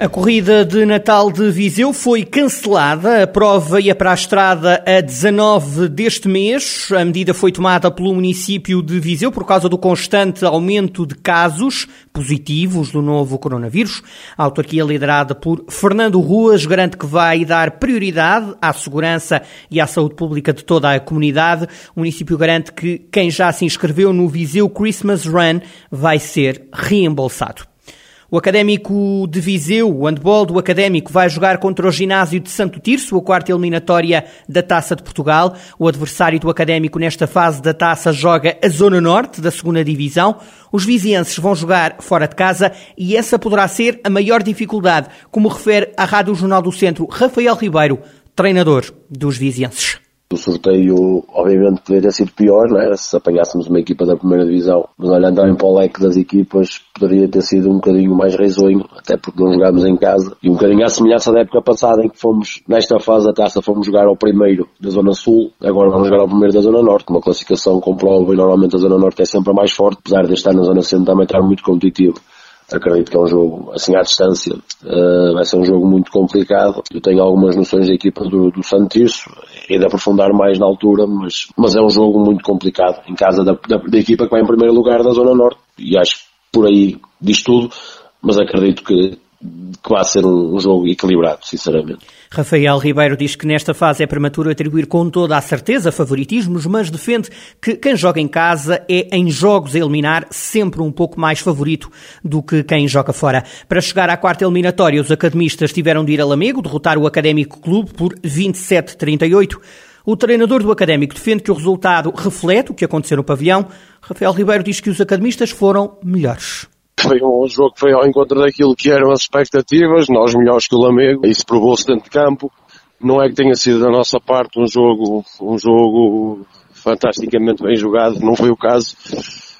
A corrida de Natal de Viseu foi cancelada. A prova ia para a estrada a 19 deste mês. A medida foi tomada pelo município de Viseu por causa do constante aumento de casos positivos do novo coronavírus. A autarquia liderada por Fernando Ruas garante que vai dar prioridade à segurança e à saúde pública de toda a comunidade. O município garante que quem já se inscreveu no Viseu Christmas Run vai ser reembolsado. O Académico de Viseu, o handball do Académico, vai jogar contra o ginásio de Santo Tirso, a quarta eliminatória da Taça de Portugal. O adversário do Académico nesta fase da Taça joga a Zona Norte da segunda Divisão. Os vizienses vão jogar fora de casa e essa poderá ser a maior dificuldade, como refere à Rádio Jornal do Centro Rafael Ribeiro, treinador dos vizienses. O sorteio, obviamente, poderia ter sido pior, não é? se apanhássemos uma equipa da primeira divisão. Mas olhando também para o leque das equipas, poderia ter sido um bocadinho mais risonho, até porque não jogámos em casa. E um bocadinho à semelhança da época passada, em que fomos, nesta fase da taça, fomos jogar ao primeiro da Zona Sul, agora vamos jogar ao primeiro da Zona Norte. Uma classificação com prova e normalmente a Zona Norte é sempre a mais forte, apesar de estar na Zona Centro também estar muito competitivo acredito que é um jogo, assim à distância, uh, vai ser um jogo muito complicado. Eu tenho algumas noções da equipa do, do Santiço, e de aprofundar mais na altura, mas, mas é um jogo muito complicado, em casa da, da, da equipa que vai em primeiro lugar da Zona Norte, e acho que por aí diz tudo, mas acredito que, que ser um, um, jogo equilibrado, sinceramente. Rafael Ribeiro diz que nesta fase é prematuro atribuir com toda a certeza favoritismos, mas defende que quem joga em casa é em jogos a eliminar sempre um pouco mais favorito do que quem joga fora. Para chegar à quarta eliminatória, os academistas tiveram de ir a Lamego, derrotar o Académico Clube por 27-38. O treinador do Académico defende que o resultado reflete o que aconteceu no pavilhão. Rafael Ribeiro diz que os academistas foram melhores. Foi um jogo que foi ao encontro daquilo que eram as expectativas, nós melhores que o Lamego, isso provou-se dentro de campo. Não é que tenha sido da nossa parte um jogo, um jogo fantasticamente bem jogado, não foi o caso.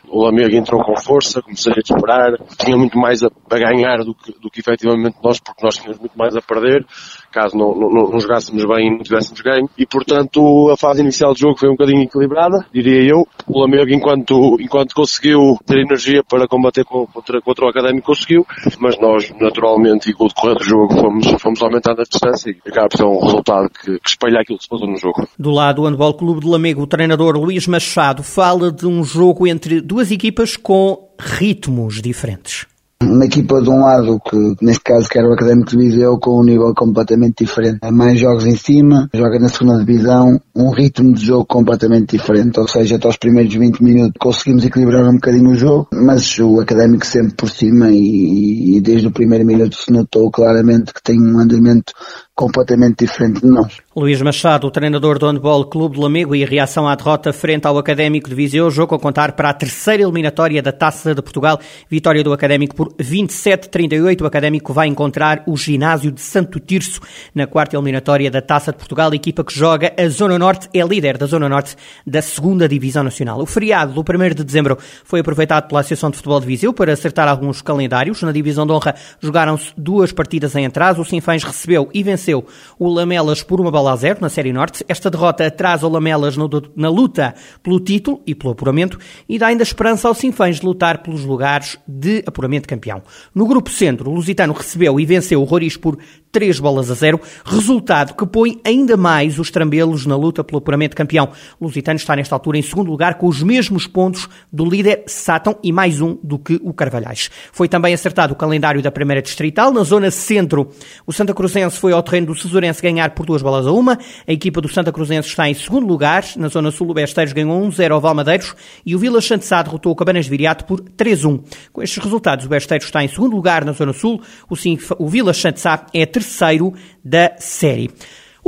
O Lamego entrou com força, comecei a esperar, tinha muito mais a, a ganhar do que, do que efetivamente nós, porque nós tínhamos muito mais a perder caso não, não, não jogássemos bem e não tivéssemos ganho. E portanto a fase inicial do jogo foi um bocadinho equilibrada, diria eu. O Lamego, enquanto, enquanto conseguiu ter energia para combater contra, contra o Académico, conseguiu, mas nós, naturalmente, e com o decorrer do jogo, fomos, fomos aumentando a distância e acaba por ser um resultado que, que aquilo que se passou no jogo. Do lado do Handball Clube de Lamego, o treinador Luís Machado fala de um jogo entre duas equipas com ritmos diferentes uma equipa de um lado que, neste caso, que era o Académico de Viseu, com um nível completamente diferente. Mais jogos em cima, joga na segunda divisão, um ritmo de jogo completamente diferente, ou seja, até os primeiros 20 minutos conseguimos equilibrar um bocadinho o jogo, mas o Académico sempre por cima e, e desde o primeiro minuto se notou claramente que tem um andamento completamente diferente de nós. Luís Machado, o treinador do Handball Clube de Lamego e reação à derrota frente ao Académico de Viseu, jogo a contar para a terceira eliminatória da Taça de Portugal, vitória do Académico por 27-38. O Académico vai encontrar o ginásio de Santo Tirso na quarta eliminatória da Taça de Portugal, a equipa que joga a Zona Norte, é líder da Zona Norte da segunda Divisão Nacional. O feriado do 1 de dezembro foi aproveitado pela Associação de Futebol de Viseu para acertar alguns calendários. Na Divisão de Honra jogaram-se duas partidas em atraso. O Sinfãs recebeu e venceu venceu o Lamelas por uma bola a zero na Série Norte. Esta derrota atrasa o Lamelas na luta pelo título e pelo apuramento e dá ainda esperança aos Sinfãs de lutar pelos lugares de apuramento campeão. No grupo centro, o Lusitano recebeu e venceu o Roriz por três bolas a zero, resultado que põe ainda mais os trambelos na luta pelo apuramento campeão. O Lusitano está nesta altura em segundo lugar com os mesmos pontos do líder Sátão e mais um do que o Carvalhais. Foi também acertado o calendário da primeira distrital. Na zona centro, o Santa Cruzense foi ao terreno do Cesurense ganhar por duas bolas a uma. A equipa do Santa Cruzense está em segundo lugar. Na zona sul, o Besteiros ganhou 1-0 ao Valmadeiros e o Vila Santissá derrotou o Cabanas de Viriato por 3-1. Com estes resultados, o Besteiros está em segundo lugar na zona sul. O, o Vila Santissá é terceiro da série.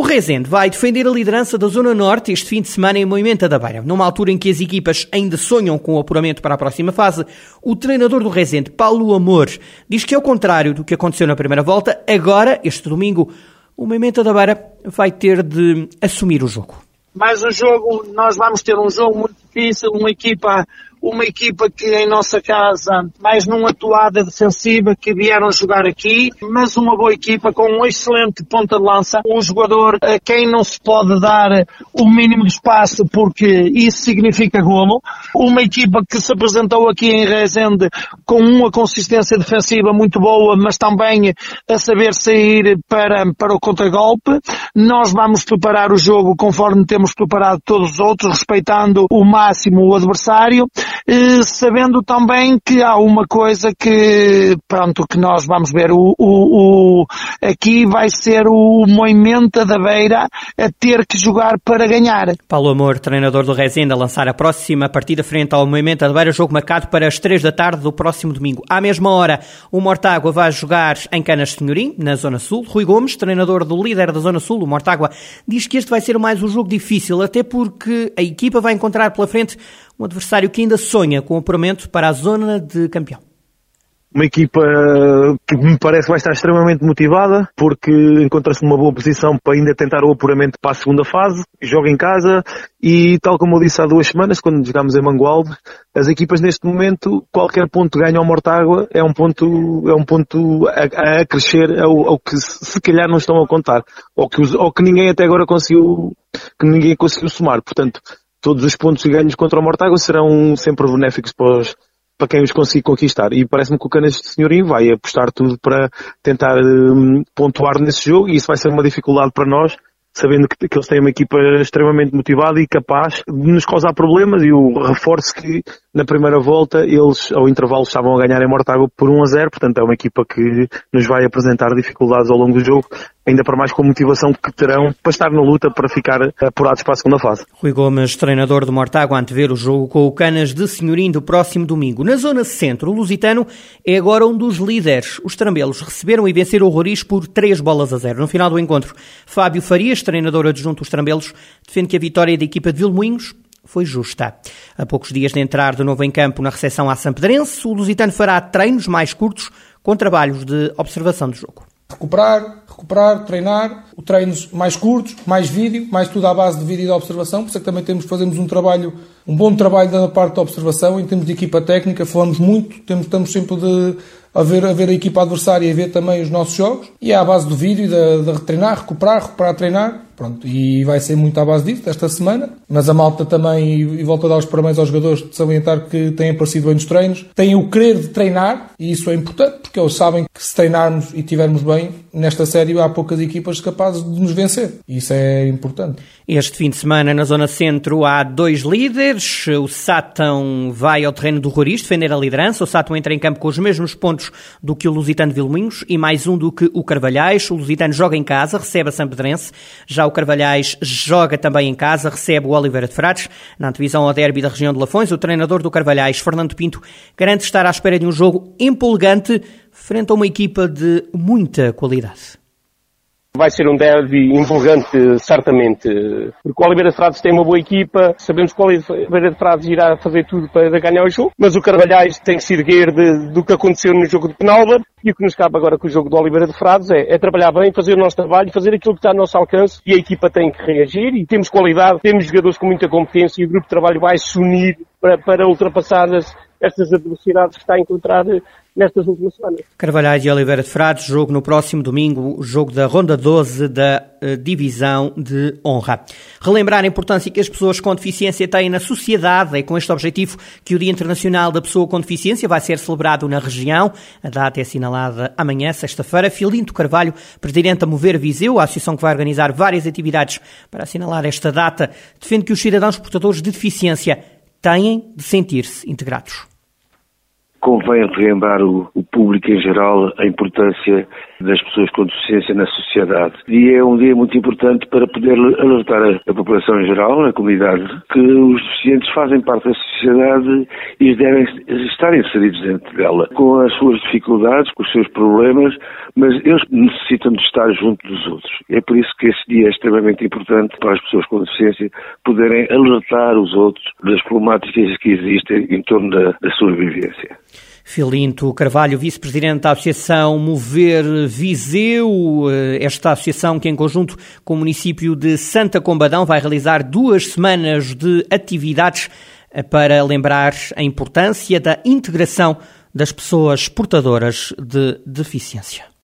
O Rezende vai defender a liderança da Zona Norte este fim de semana em Moimenta da Beira. Numa altura em que as equipas ainda sonham com o apuramento para a próxima fase, o treinador do Rezende, Paulo Amor, diz que ao contrário do que aconteceu na primeira volta, agora, este domingo, o Moimenta da Beira vai ter de assumir o jogo. Mais um jogo, nós vamos ter um jogo muito difícil, uma equipa, uma equipa que em nossa casa, mais numa atuada defensiva que vieram jogar aqui, mas uma boa equipa com um excelente ponta de lança, um jogador a quem não se pode dar o mínimo de espaço porque isso significa golo, uma equipa que se apresentou aqui em Rezende com uma consistência defensiva muito boa, mas também a saber sair para, para o contragolpe. Nós vamos preparar o jogo conforme temos preparado todos os outros, respeitando o máximo o adversário, sabendo também que há uma coisa que, pronto, que nós vamos ver, o, o, o aqui vai ser o Moimenta da Beira a ter que jogar para ganhar. Paulo Amor, treinador do Rezende, a lançar a próxima partida frente ao Moimenta da Beira, jogo marcado para as 3 da tarde do próximo domingo. À mesma hora, o Mortágua vai jogar em Canas Senhorim, na Zona Sul. Rui Gomes, treinador do líder da Zona Sul, o Mortágua, diz que este vai ser mais um jogo difícil, até porque a equipa vai encontrar pela frente um adversário que ainda sonha com o apuramento para a zona de campeão uma equipa que me parece vai estar extremamente motivada, porque encontra-se numa boa posição para ainda tentar o apuramento para a segunda fase, joga em casa e tal como eu disse há duas semanas, quando jogámos em Mangualde, as equipas neste momento, qualquer ponto ganho ao Mortágua é um ponto, é um ponto a, a crescer ao, ao, que se calhar não estão a contar, ou que, ou que ninguém até agora conseguiu, que ninguém conseguiu somar. Portanto, todos os pontos ganhos contra o Mortágua serão sempre benéficos para os, para quem os consiga conquistar. E parece-me que o Canas de Senhorim vai apostar tudo para tentar um, pontuar nesse jogo e isso vai ser uma dificuldade para nós, sabendo que, que, eles têm uma equipa extremamente motivada e capaz de nos causar problemas e o reforço que na primeira volta eles ao intervalo estavam a ganhar em Mortágua por 1 a 0, portanto é uma equipa que nos vai apresentar dificuldades ao longo do jogo ainda para mais com a motivação que terão para estar na luta para ficar apurados para a segunda fase. Rui Gomes, treinador do Mortágua, antever o jogo com o Canas de Senhorim do próximo domingo. Na zona centro, o Lusitano é agora um dos líderes. Os trambelos receberam e venceram o Roriz por 3 bolas a 0. No final do encontro, Fábio Farias, treinador adjunto dos trambelos, defende que a vitória da equipa de Vilmoinhos foi justa. A poucos dias de entrar de novo em campo na recepção à Sampedrense, o Lusitano fará treinos mais curtos com trabalhos de observação do jogo. Recuperar, recuperar, treinar, treinos mais curtos, mais vídeo, mais tudo à base de vídeo e de observação, por isso é que também temos, fazemos um trabalho, um bom trabalho na parte da observação, em termos de equipa técnica, falamos muito, temos, estamos sempre de, a ver, a ver a equipa adversária e a ver também os nossos jogos, e é à base do vídeo, de, de treinar, recuperar, recuperar, treinar, Pronto, e vai ser muito à base disso, esta semana. Mas a malta também, e volto a dar os parabéns aos jogadores de salientar que têm aparecido bem nos treinos, têm o querer de treinar, e isso é importante, porque eles sabem que se treinarmos e estivermos bem, nesta série há poucas equipas capazes de nos vencer. E isso é importante. Este fim de semana, na Zona Centro, há dois líderes. O Sátão vai ao terreno do Roriz defender a liderança. O Sátão entra em campo com os mesmos pontos do que o Lusitano Vilminhos e mais um do que o Carvalhais. O Lusitano joga em casa, recebe a Sampedrense. Já Carvalhais joga também em casa, recebe o Oliveira de Frades. Na antevisão ao derby da região de Lafões, o treinador do Carvalhais, Fernando Pinto, garante estar à espera de um jogo empolgante frente a uma equipa de muita qualidade. Vai ser um derby empolgante, certamente, porque o Oliveira de Frades tem uma boa equipa, sabemos que o Oliveira de Frades irá fazer tudo para ganhar o jogo, mas o Carvalhais tem que se erguer de, do que aconteceu no jogo de Penalva, e o que nos cabe agora com o jogo do Oliveira de Frades é, é, trabalhar bem, fazer o nosso trabalho, fazer aquilo que está ao nosso alcance, e a equipa tem que reagir, e temos qualidade, temos jogadores com muita competência, e o grupo de trabalho vai se unir para, para ultrapassar as, estas adversidades que está a encontrar nestas últimas semanas. Carvalhais e Oliveira de Frades, jogo no próximo domingo, jogo da Ronda 12 da uh, Divisão de Honra. Relembrar a importância que as pessoas com deficiência têm na sociedade é com este objetivo que o Dia Internacional da Pessoa com Deficiência vai ser celebrado na região. A data é assinalada amanhã, sexta-feira. Filinto Carvalho, presidente da Mover Viseu, a associação que vai organizar várias atividades para assinalar esta data, defende que os cidadãos portadores de deficiência têm de sentir-se integrados convém relembrar o, o, público em geral a importância das pessoas com deficiência na sociedade. E é um dia muito importante para poder alertar a, a população em geral, a comunidade, que os deficientes fazem parte da sociedade e devem estar inseridos dentro dela, com as suas dificuldades, com os seus problemas, mas eles necessitam de estar junto dos outros. É por isso que esse dia é extremamente importante para as pessoas com deficiência poderem alertar os outros das problemáticas que existem em torno da, da sua vivência. Filinto Carvalho, vice-presidente da Associação Mover Viseu, eh, esta associação que em conjunto com o município de Santa Combadão vai realizar duas semanas de atividades para lembrar a importância da integração das pessoas portadoras de deficiência.